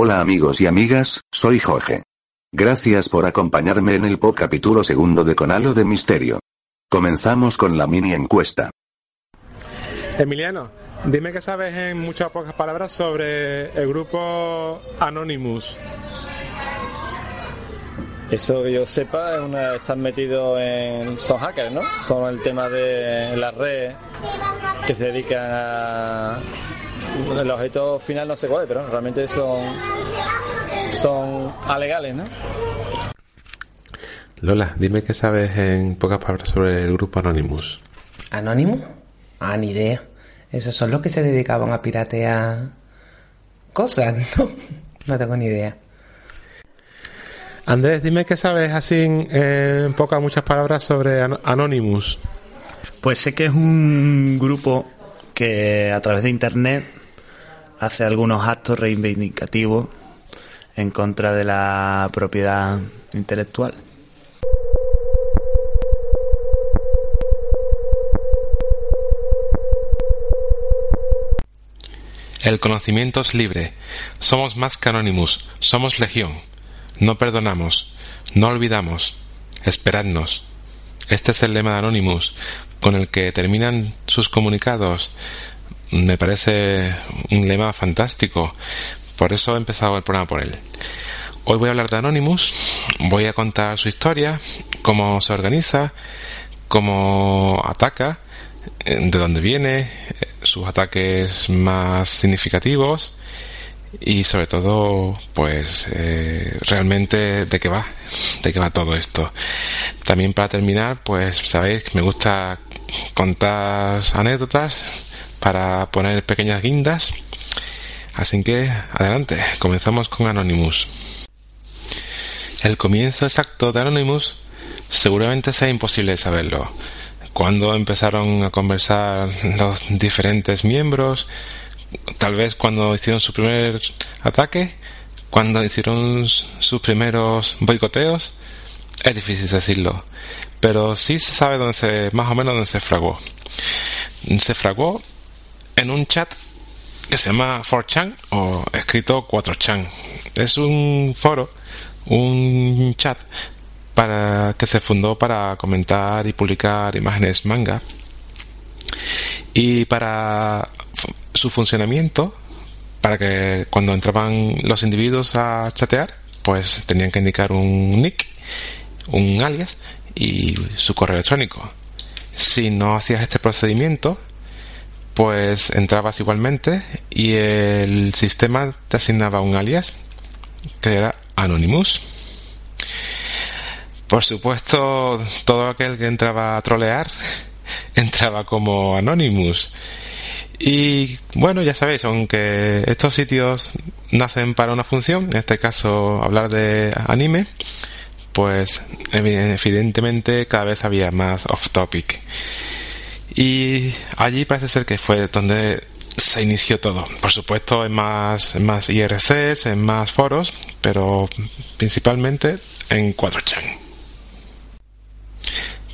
Hola amigos y amigas, soy Jorge. Gracias por acompañarme en el pop capítulo segundo de Conalo de Misterio. Comenzamos con la mini encuesta. Emiliano, dime que sabes en muchas pocas palabras sobre el grupo Anonymous. Eso que yo sepa, es una, están metidos en. Son hackers, ¿no? Son el tema de la red que se dedican a. El objeto final no sé cuál es, pero realmente son. Son alegales, ¿no? Lola, dime qué sabes en pocas palabras sobre el grupo Anonymous. ¿Anónimo? Ah, ni idea. Esos son los que se dedicaban a piratear cosas, ¿no? No tengo ni idea. Andrés, dime qué sabes así en, en pocas muchas palabras sobre An- Anonymous. Pues sé que es un grupo que a través de internet hace algunos actos reivindicativos en contra de la propiedad intelectual. El conocimiento es libre. Somos más que Anonymous. Somos legión. No perdonamos. No olvidamos. Esperadnos. Este es el lema de Anonymous, con el que terminan sus comunicados. Me parece un lema fantástico. Por eso he empezado el programa por él. Hoy voy a hablar de Anonymous. Voy a contar su historia, cómo se organiza, cómo ataca, eh, de dónde viene, eh, sus ataques más significativos y sobre todo pues eh, realmente de qué va de qué va todo esto también para terminar pues sabéis que me gusta contar anécdotas para poner pequeñas guindas. Así que adelante comenzamos con Anonymous. El comienzo exacto de Anonymous seguramente sea imposible saberlo. Cuando empezaron a conversar los diferentes miembros tal vez cuando hicieron su primer ataque, cuando hicieron sus primeros boicoteos, es difícil decirlo, pero sí se sabe dónde se, más o menos dónde se fraguó. Se fraguó en un chat que se llama 4chan o escrito 4chan. Es un foro, un chat para que se fundó para comentar y publicar imágenes manga y para su funcionamiento, para que cuando entraban los individuos a chatear, pues tenían que indicar un nick, un alias y su correo electrónico. Si no hacías este procedimiento, pues entrabas igualmente y el sistema te asignaba un alias que era Anonymous. Por supuesto, todo aquel que entraba a trolear entraba como Anonymous. Y bueno, ya sabéis, aunque estos sitios nacen para una función, en este caso hablar de anime, pues evidentemente cada vez había más off topic. Y allí parece ser que fue donde se inició todo. Por supuesto, en más, más IRCs, en más foros, pero principalmente en 4chan.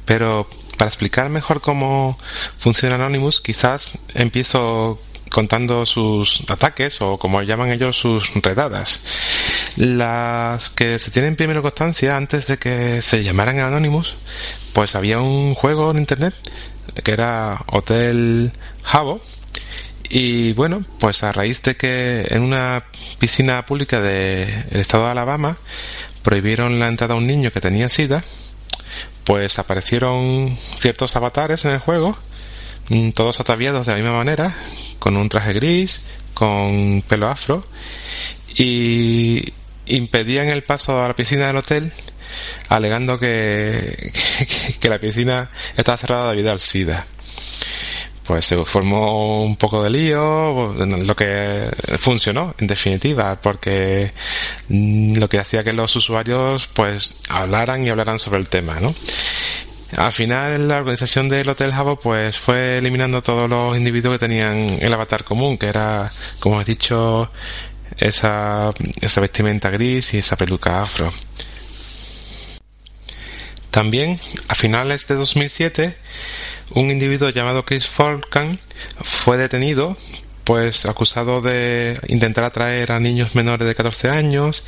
Pero para explicar mejor cómo funciona Anonymous, quizás empiezo contando sus ataques o como llaman ellos sus redadas. Las que se tienen primero constancia antes de que se llamaran Anonymous, pues había un juego en internet que era Hotel Jabo y bueno, pues a raíz de que en una piscina pública del estado de Alabama prohibieron la entrada a un niño que tenía sida, pues aparecieron ciertos avatares en el juego, mm, todos ataviados de la misma manera, con un traje gris, con pelo afro, y impedían el paso a la piscina del hotel alegando que, que, la piscina estaba cerrada debido al SIDA pues se formó un poco de lío, lo que funcionó en definitiva, porque mm, lo que hacía que los usuarios pues hablaran y hablaran sobre el tema, ¿no? Al final la organización del Hotel Jabo pues fue eliminando todos los individuos que tenían el avatar común, que era, como he dicho, esa, esa vestimenta gris y esa peluca afro. También, a finales de 2007, un individuo llamado Chris Falkan fue detenido pues acusado de intentar atraer a niños menores de 14 años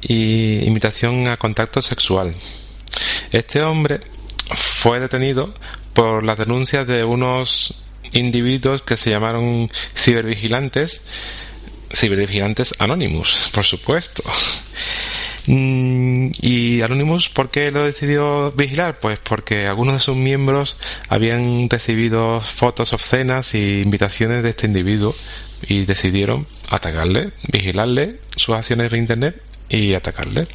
y invitación a contacto sexual. Este hombre fue detenido por las denuncias de unos individuos que se llamaron cibervigilantes, cibervigilantes Anonymous, por supuesto. Mm, ¿Y Anonymous por qué lo decidió vigilar? Pues porque algunos de sus miembros habían recibido fotos obscenas y invitaciones de este individuo y decidieron atacarle, vigilarle sus acciones en Internet y atacarle,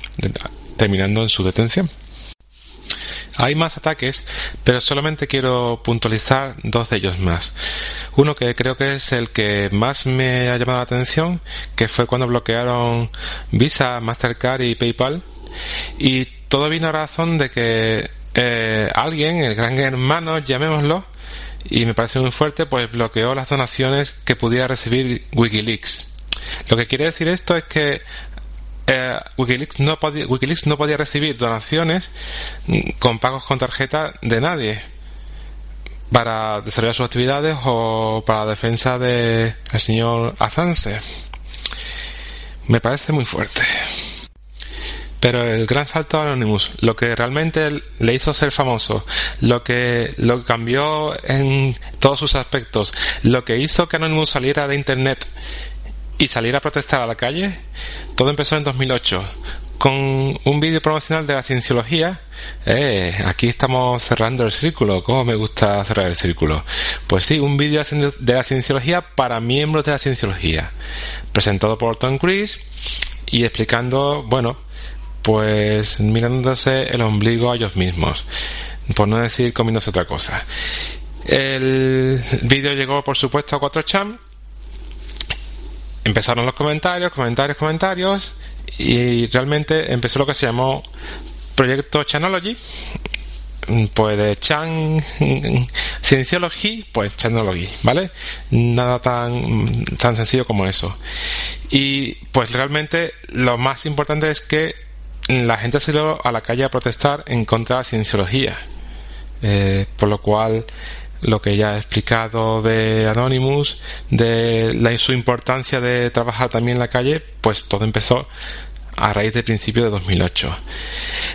terminando en su detención. Hay más ataques, pero solamente quiero puntualizar dos de ellos más. Uno que creo que es el que más me ha llamado la atención, que fue cuando bloquearon Visa, Mastercard y PayPal. Y todo vino a razón de que eh, alguien, el gran hermano, llamémoslo, y me parece muy fuerte, pues bloqueó las donaciones que pudiera recibir Wikileaks. Lo que quiere decir esto es que eh, Wikileaks, no podía, recibir donaciones con pagos con tarjeta de nadie para desarrollar sus actividades o para la defensa del señor Assange. Me parece muy fuerte. Pero el gran salto a Anonymous, lo que realmente le hizo ser famoso, lo que lo cambió en todos sus aspectos, lo que hizo que Anonymous saliera de Internet y salir a protestar a la calle, todo empezó en 2008 con un vídeo promocional de la cienciología. Eh, aquí estamos cerrando el círculo. ¿Cómo me gusta cerrar el círculo? Pues sí, un vídeo de la cienciología para miembros de la cienciología, presentado por Tom Cruise y explicando, bueno, pues mirándose el ombligo a ellos mismos, por no decir comiéndose otra cosa. El vídeo llegó, por supuesto, a 4chan empezaron los comentarios, comentarios, comentarios y realmente empezó lo que se llamó Proyecto Chanology pues de Chan Cienciology, pues Chanology, ¿vale? Nada tan, tan sencillo como eso. Y pues realmente lo más importante es que la gente dio a la calle a protestar en contra de la cienciología. Eh, por lo cual lo que ya he explicado de Anonymous, de la, su importancia de trabajar también en la calle, pues todo empezó a raíz del principio de 2008.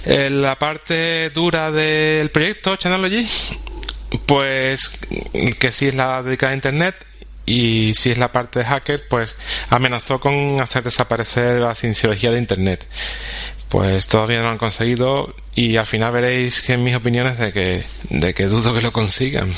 Eh, la parte dura del proyecto Chanology, pues que sí es la dedicada a Internet y si es la parte de hacker, pues amenazó con hacer desaparecer la cienciología de Internet pues todavía no lo han conseguido y al final veréis que en mis opiniones de que, de que dudo que lo consigan.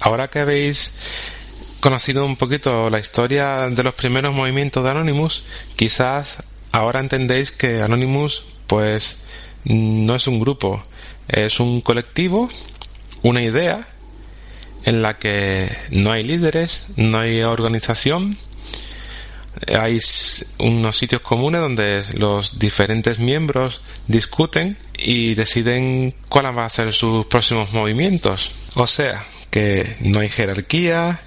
Ahora que habéis conocido un poquito la historia de los primeros movimientos de Anonymous, quizás ahora entendéis que Anonymous pues no es un grupo, es un colectivo, una idea en la que no hay líderes, no hay organización, hay unos sitios comunes donde los diferentes miembros discuten y deciden cuáles van a ser sus próximos movimientos. O sea, que no hay jerarquía,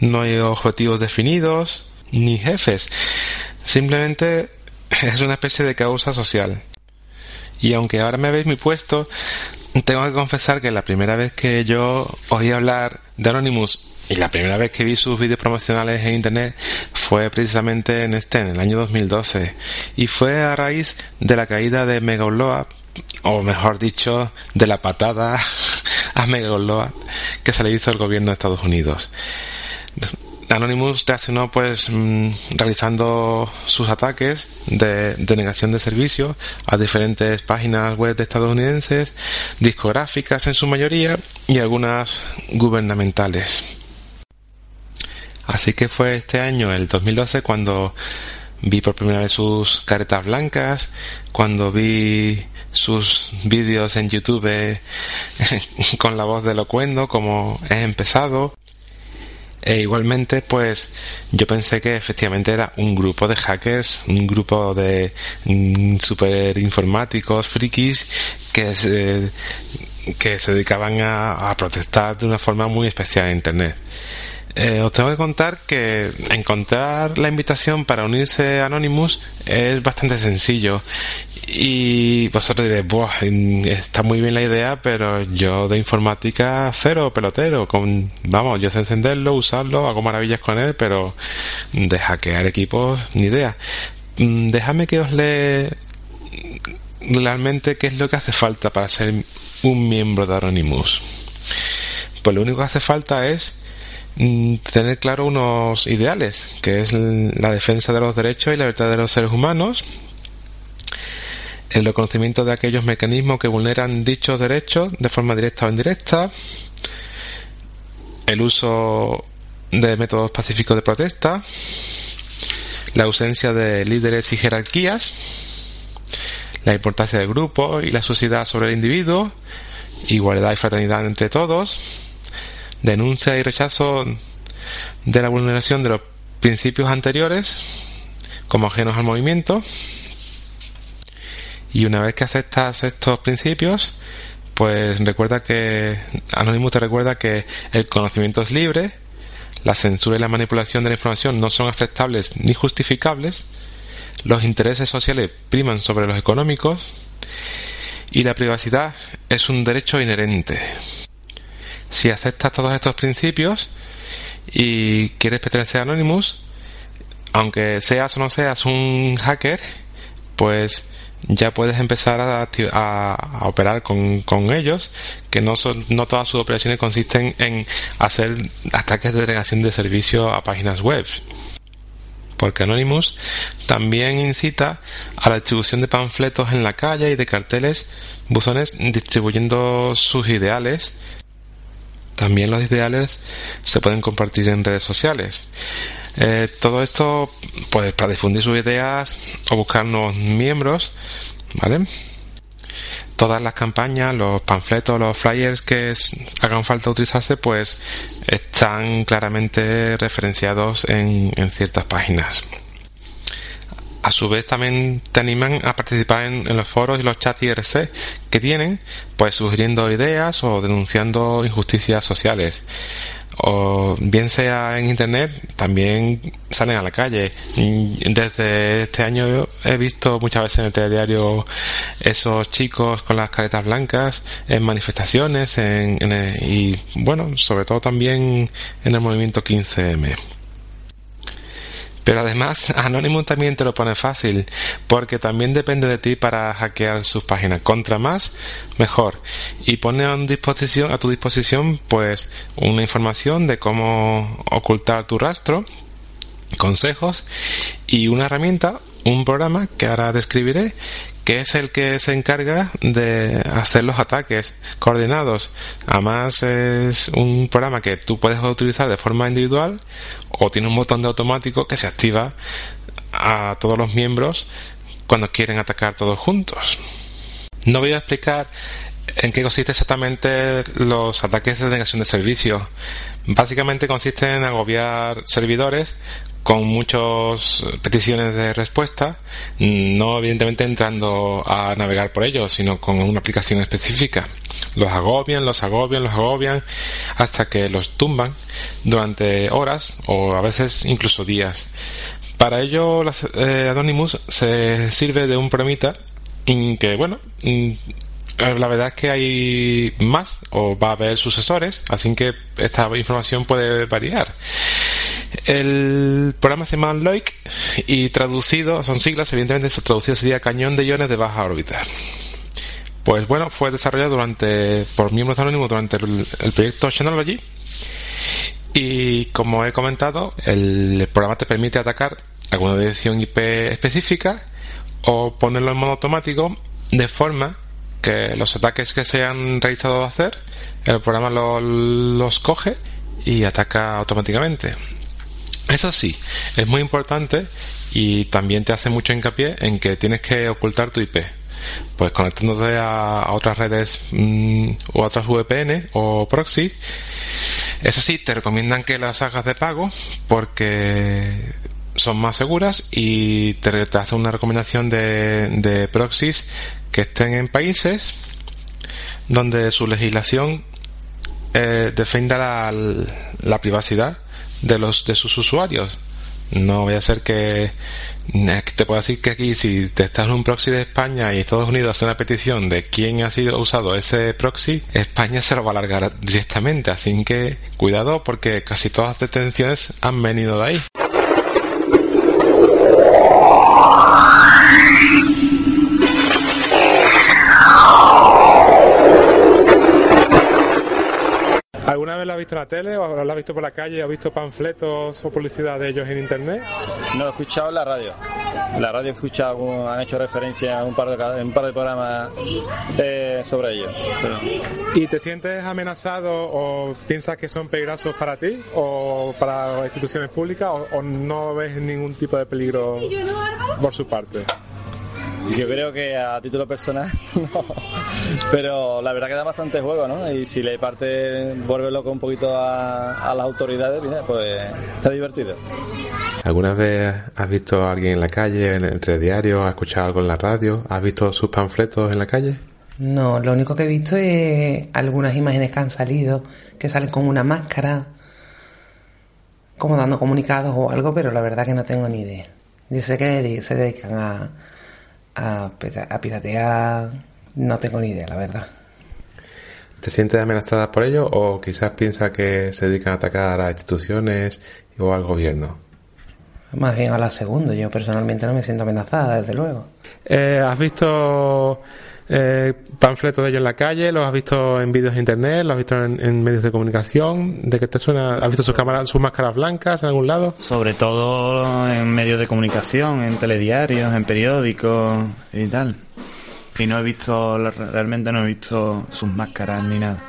no hay objetivos definidos, ni jefes. Simplemente es una especie de causa social. Y aunque ahora me veis mi puesto, tengo que confesar que la primera vez que yo oí hablar de Anonymous y la primera vez que vi sus vídeos promocionales en internet fue precisamente en este, en el año 2012. Y fue a raíz de la caída de Mega o mejor dicho, de la patada a Megaloa que se le hizo el gobierno de Estados Unidos. Anonymous reaccionó pues mm, realizando sus ataques de, negación de servicio a diferentes páginas web de estadounidenses, discográficas en su mayoría y algunas gubernamentales. Así que fue este año, el 2012, cuando vi por primera vez sus caretas blancas, cuando vi sus vídeos en YouTube con la voz de Locuendo, como he empezado, e igualmente, pues yo pensé que efectivamente era un grupo de hackers, un grupo de mm, super informáticos, frikis, que se, dedicaban a protestar de una forma muy especial en Internet. Eh, os tengo que contar que encontrar la invitación para unirse a Anonymous es bastante sencillo. Y vosotros diréis, está muy bien la idea, pero yo de informática cero pelotero. Con, vamos, yo sé encenderlo, usarlo, hago maravillas con él, pero de hackear equipos, ni idea. Mm, déjame que os lee realmente qué es lo que hace falta para ser un miembro de Anonymous. Pues lo único que hace falta es tener claro unos ideales, que es la defensa de los derechos y la libertad de los seres humanos, el reconocimiento de aquellos mecanismos que vulneran dichos derechos de forma directa o indirecta, el uso de métodos pacíficos de protesta, la ausencia de líderes y jerarquías, la importancia del grupo y la sociedad sobre el individuo, igualdad y fraternidad entre todos, denuncia y rechazo de la vulneración de los principios anteriores como ajenos al movimiento. Y una vez que aceptas estos principios pues recuerda que Anonymous te recuerda que el conocimiento es libre la censura y la manipulación de la información no son aceptables ni justificables los intereses sociales priman sobre los económicos y la privacidad es un derecho inherente si aceptas todos estos principios y quieres pertenecer a Anonymous, aunque seas o no seas un hacker, pues ya puedes empezar a, operar con, ellos, que no, son, no todas sus operaciones consisten en hacer ataques de delegación de servicio a páginas web. Porque Anonymous también incita a la distribución de panfletos en la calle y de carteles, buzones distribuyendo sus ideales también los ideales se pueden compartir en redes sociales. Eh, todo esto, pues, para difundir sus ideas o buscar nuevos miembros, ¿vale? Todas las campañas, los panfletos, los flyers que hagan falta utilizarse, pues, están claramente referenciados en ciertas páginas a su vez también te animan a participar en, los foros y los chats IRC que tienen, pues sugiriendo ideas o denunciando injusticias sociales. O bien sea en internet, también salen a la calle. Desde este año he visto muchas veces en el telediario esos chicos con las caretas blancas en manifestaciones y bueno, sobre todo también en el movimiento 15M. Pero además, Anonymous también te lo pone fácil, porque también depende de ti para hackear sus páginas. Contra más, mejor. Y pone a, disposición, a tu disposición, pues, una información de cómo ocultar tu rastro, consejos y una herramienta, un programa que ahora describiré, que es el que se encarga de hacer los ataques coordinados. Además es un programa que tú puedes utilizar de forma individual o tiene un botón de automático que se activa a todos los miembros cuando quieren atacar todos juntos. No voy a explicar en qué consiste exactamente los ataques de negación de servicio. Básicamente consiste en agobiar servidores con muchas peticiones de respuesta, no evidentemente entrando a navegar por ellos, sino con una aplicación específica. Los agobian, los agobian, los agobian, hasta que los tumban durante horas o a veces incluso días. Para ello, eh, Anonymous se sirve de un programita que, bueno, la verdad es que hay más o va a haber sucesores, así que esta información puede variar. El programa se llama Loic y traducido, son siglas, evidentemente, traducido sería cañón de iones de baja órbita. pues bueno, fue desarrollado durante por miembros anónimos durante el, proyecto Synology y como he comentado, el, programa te permite atacar alguna dirección IP específica o ponerlo en modo automático de forma que los ataques que se han realizado hacer, el programa los coge y ataca automáticamente. Eso sí, es muy importante y también te hace mucho hincapié en que tienes que ocultar tu IP. Pues conectándote a, otras redes mm, o a otras VPN o proxy. Eso sí, te recomiendan que las hagas de pago porque son más seguras y te, te hace una recomendación de, de proxies que estén en países donde su legislación eh, defienda la, la privacidad de los de sus usuarios no voy a ser que te puedo decir que aquí si te estás en un proxy de España y Estados Unidos hace una petición de quién ha sido usado ese proxy, España se lo va a alargar directamente, así que cuidado porque casi todas las detenciones han venido de ahí. ¿Alguna vez la has visto en la tele o la has visto por la calle o has visto panfletos o publicidad de ellos en internet? No, he escuchado en la radio. La radio he escuchado, han hecho referencia a un par de, un par de programas eh, sobre ellos. ¿Y te sientes amenazado o piensas que son peligrosos para ti o para las instituciones públicas o no ves ningún tipo de peligro por su parte? Yo creo que a título personal no. Pero la verdad que da bastante juego, ¿no? Y si le parte vuelve loco un poquito a, las autoridades, pues está divertido. ¿Alguna vez has visto a alguien en la calle, en el diario, has escuchado algo en la radio? ¿Has visto sus panfletos en la calle? No, lo único que he visto es algunas imágenes que han salido, que salen con una máscara, como dando comunicados o algo, pero la verdad que no tengo ni idea. Dice que se dedican a, a, piratear, no tengo ni idea, la verdad. ¿Te sientes amenazada por ello o quizás piensa que se dedican a atacar a instituciones o al gobierno? Más bien a la segunda, yo personalmente no me siento amenazada, desde luego. Eh, ¿Has visto eh, panfletos de ellos en la calle, los has visto en vídeos de internet, los has visto en, medios de comunicación, ¿de qué te suena? ¿Has visto sus cámaras, sus máscaras blancas en algún lado? Sobre todo en medios de comunicación, en telediarios, en periódicos y tal. Y no he visto, realmente no he visto sus máscaras ni nada.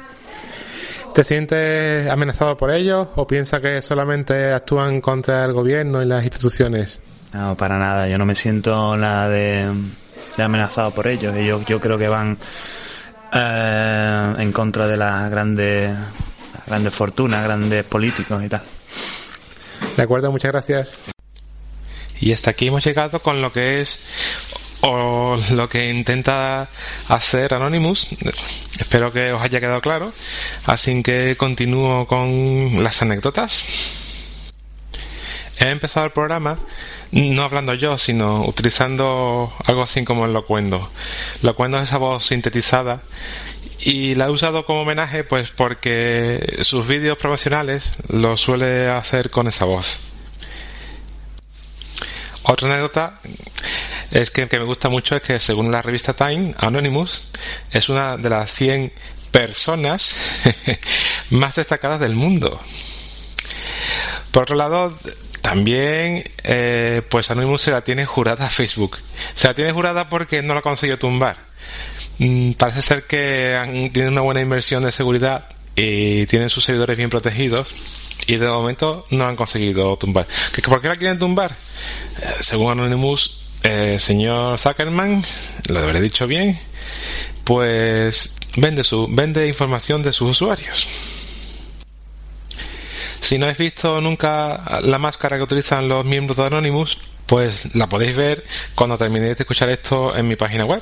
¿Te sientes amenazado por ellos o piensas que solamente actúan contra el gobierno y las instituciones? No, para nada. Yo no me siento nada de amenazado por ellos. Ellos yo creo que van eh, en contra de las grandes, grandes fortunas, grandes políticos y tal. De acuerdo, muchas gracias. Y hasta aquí hemos llegado con lo que es o lo que intenta hacer Anonymous. Espero que os haya quedado claro. Así que continúo con las anécdotas. He empezado el programa no hablando yo, sino utilizando algo así como el locuendo. Locuendo es esa voz sintetizada y la he usado como homenaje pues porque sus vídeos promocionales lo suele hacer con esa voz. Otra anécdota es que, que me gusta mucho es que según la revista Time, Anonymous es una de las 100 personas más destacadas del mundo. Por otro lado, también, eh, pues Anonymous se la tiene jurada a Facebook. Se la tiene jurada porque no la consiguió tumbar. Mm, parece ser que tienen una buena inversión de seguridad y tienen sus seguidores bien protegidos y de momento no han conseguido tumbar. ¿Por qué la quieren tumbar? Eh, según Anonymous, el señor Zuckerman, lo haber dicho bien, pues vende, su, vende información de sus usuarios. Si no habéis visto nunca la máscara que utilizan los miembros de Anonymous, pues la podéis ver cuando terminéis de escuchar esto en mi página web.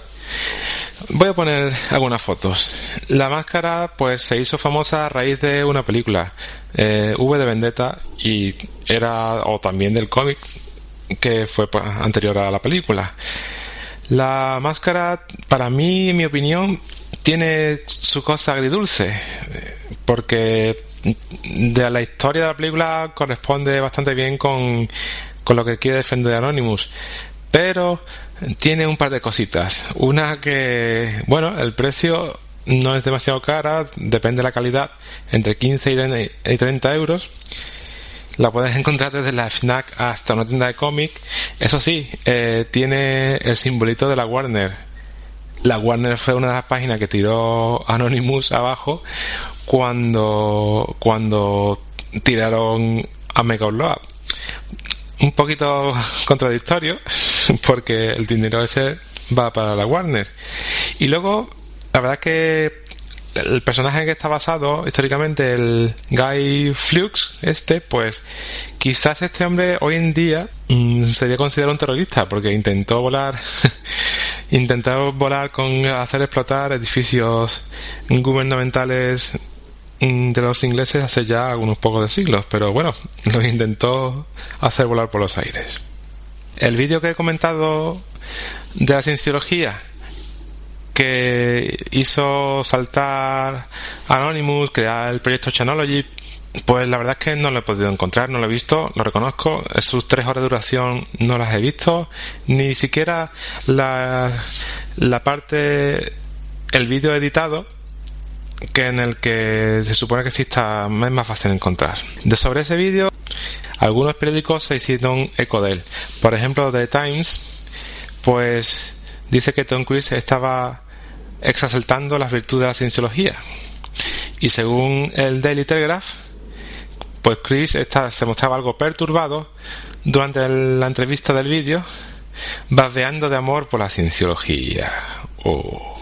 Voy a poner algunas fotos. La máscara pues se hizo famosa a raíz de una película, eh, V de Vendetta, y era, o también del cómic que fue anterior a la película. La máscara, para mí, en mi opinión, tiene su cosa agridulce, porque de la historia de la película corresponde bastante bien con, con lo que quiere defender Anonymous. Pero tiene un par de cositas. Una que, bueno, el precio no es demasiado cara, depende de la calidad, entre 15 y 30 euros. La puedes encontrar desde la FNAC hasta una tienda de cómic. Eso sí, eh, tiene el simbolito de la Warner. La Warner fue una de las páginas que tiró Anonymous abajo cuando, cuando tiraron a Mega Un poquito contradictorio, porque el dinero ese va para la Warner. Y luego, la verdad que el personaje en que está basado históricamente, el Guy Flux, este, pues quizás este hombre hoy en día mm, sería considerado un terrorista porque intentó volar, intentó volar con hacer explotar edificios gubernamentales de los ingleses hace ya algunos pocos de siglos, pero bueno, lo intentó hacer volar por los aires. El vídeo que he comentado de la cienciología que hizo saltar Anonymous, crear el proyecto Chanology, pues la verdad es que no lo he podido encontrar, no lo he visto, lo reconozco. Sus tres horas de duración no las he visto, ni siquiera la, la parte, el vídeo editado, que en el que se supone que está, es más fácil encontrar. De sobre ese vídeo, algunos periódicos se hicieron eco de él. Por ejemplo, The Times, pues dice que Tom Cruise estaba exasaltando las virtudes de la cienciología. Y según el Daily Telegraph, pues Chris se mostraba algo perturbado durante la entrevista del vídeo, babeando de amor por la cienciología. Oh.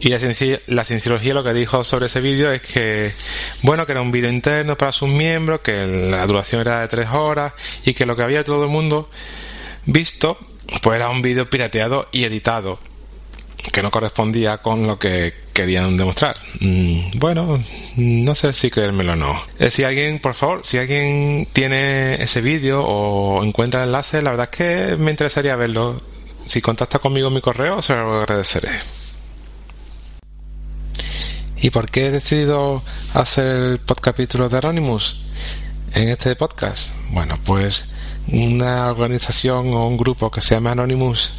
Y la, la, cienciología lo que dijo sobre ese vídeo es que, bueno, que era un vídeo interno para sus miembros, que la duración era de tres horas y que lo que había todo el mundo visto, pues era un vídeo pirateado y editado que no correspondía con lo que querían demostrar. Mm, bueno, no sé si creérmelo o no. Eh, si alguien, por favor, si alguien tiene ese vídeo o encuentra el enlace, la verdad es que me interesaría verlo. Si contacta conmigo en mi correo, se lo agradeceré. ¿Y por qué he decidido hacer el podcapítulo de Anonymous en este podcast? Bueno, pues una organización o un grupo que se llame Anonymous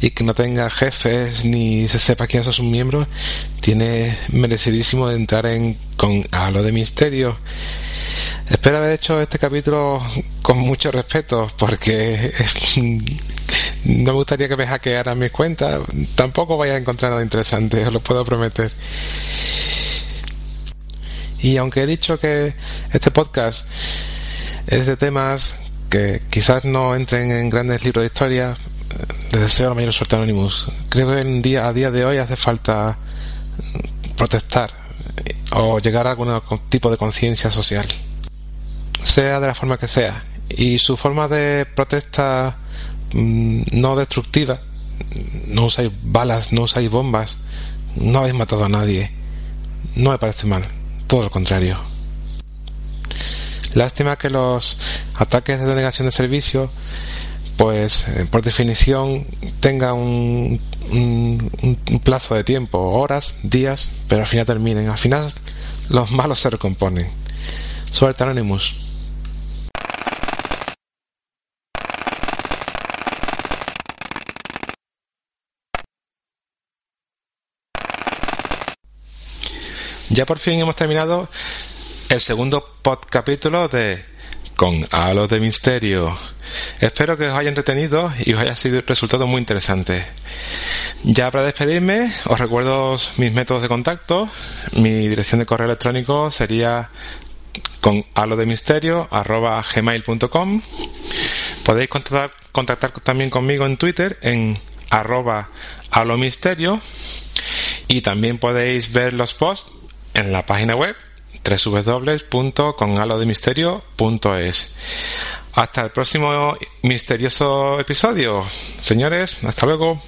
y que no tenga jefes ni se sepa quiénes son sus miembros, tiene merecidísimo de entrar en con halo de misterio. Espero haber hecho este capítulo con mucho respeto porque no me gustaría que me hackearan mis cuentas. Tampoco vaya a encontrar nada interesante, os lo puedo prometer. Y aunque he dicho que este podcast es de temas que quizás no entren en grandes libros de historia, les deseo la mayor suerte a Anonymous. Creo que en día, a día de hoy hace falta protestar o llegar a algún tipo de conciencia social, sea de la forma que sea. Y su forma de protesta no destructiva, no usáis balas, no usáis bombas, no habéis matado a nadie, no me parece mal, todo lo contrario. Lástima que los ataques de denegación de servicio, pues eh, por definición tengan un, un, plazo de tiempo, horas, días, pero al final terminen. Al final los malos se recomponen. Suerte Anonymous. Ya por fin hemos terminado el segundo capítulo de Con Halos de Misterio. Espero que os haya entretenido y os haya sido resultado muy interesante. Ya para despedirme, os recuerdo mis métodos de contacto. Mi dirección de correo electrónico sería con gmail.com podéis contactar, contactar también conmigo en Twitter en arroba misterio y también podéis ver los posts en la página web www.conalodemisterio.es. Hasta el próximo misterioso episodio. Señores, hasta luego.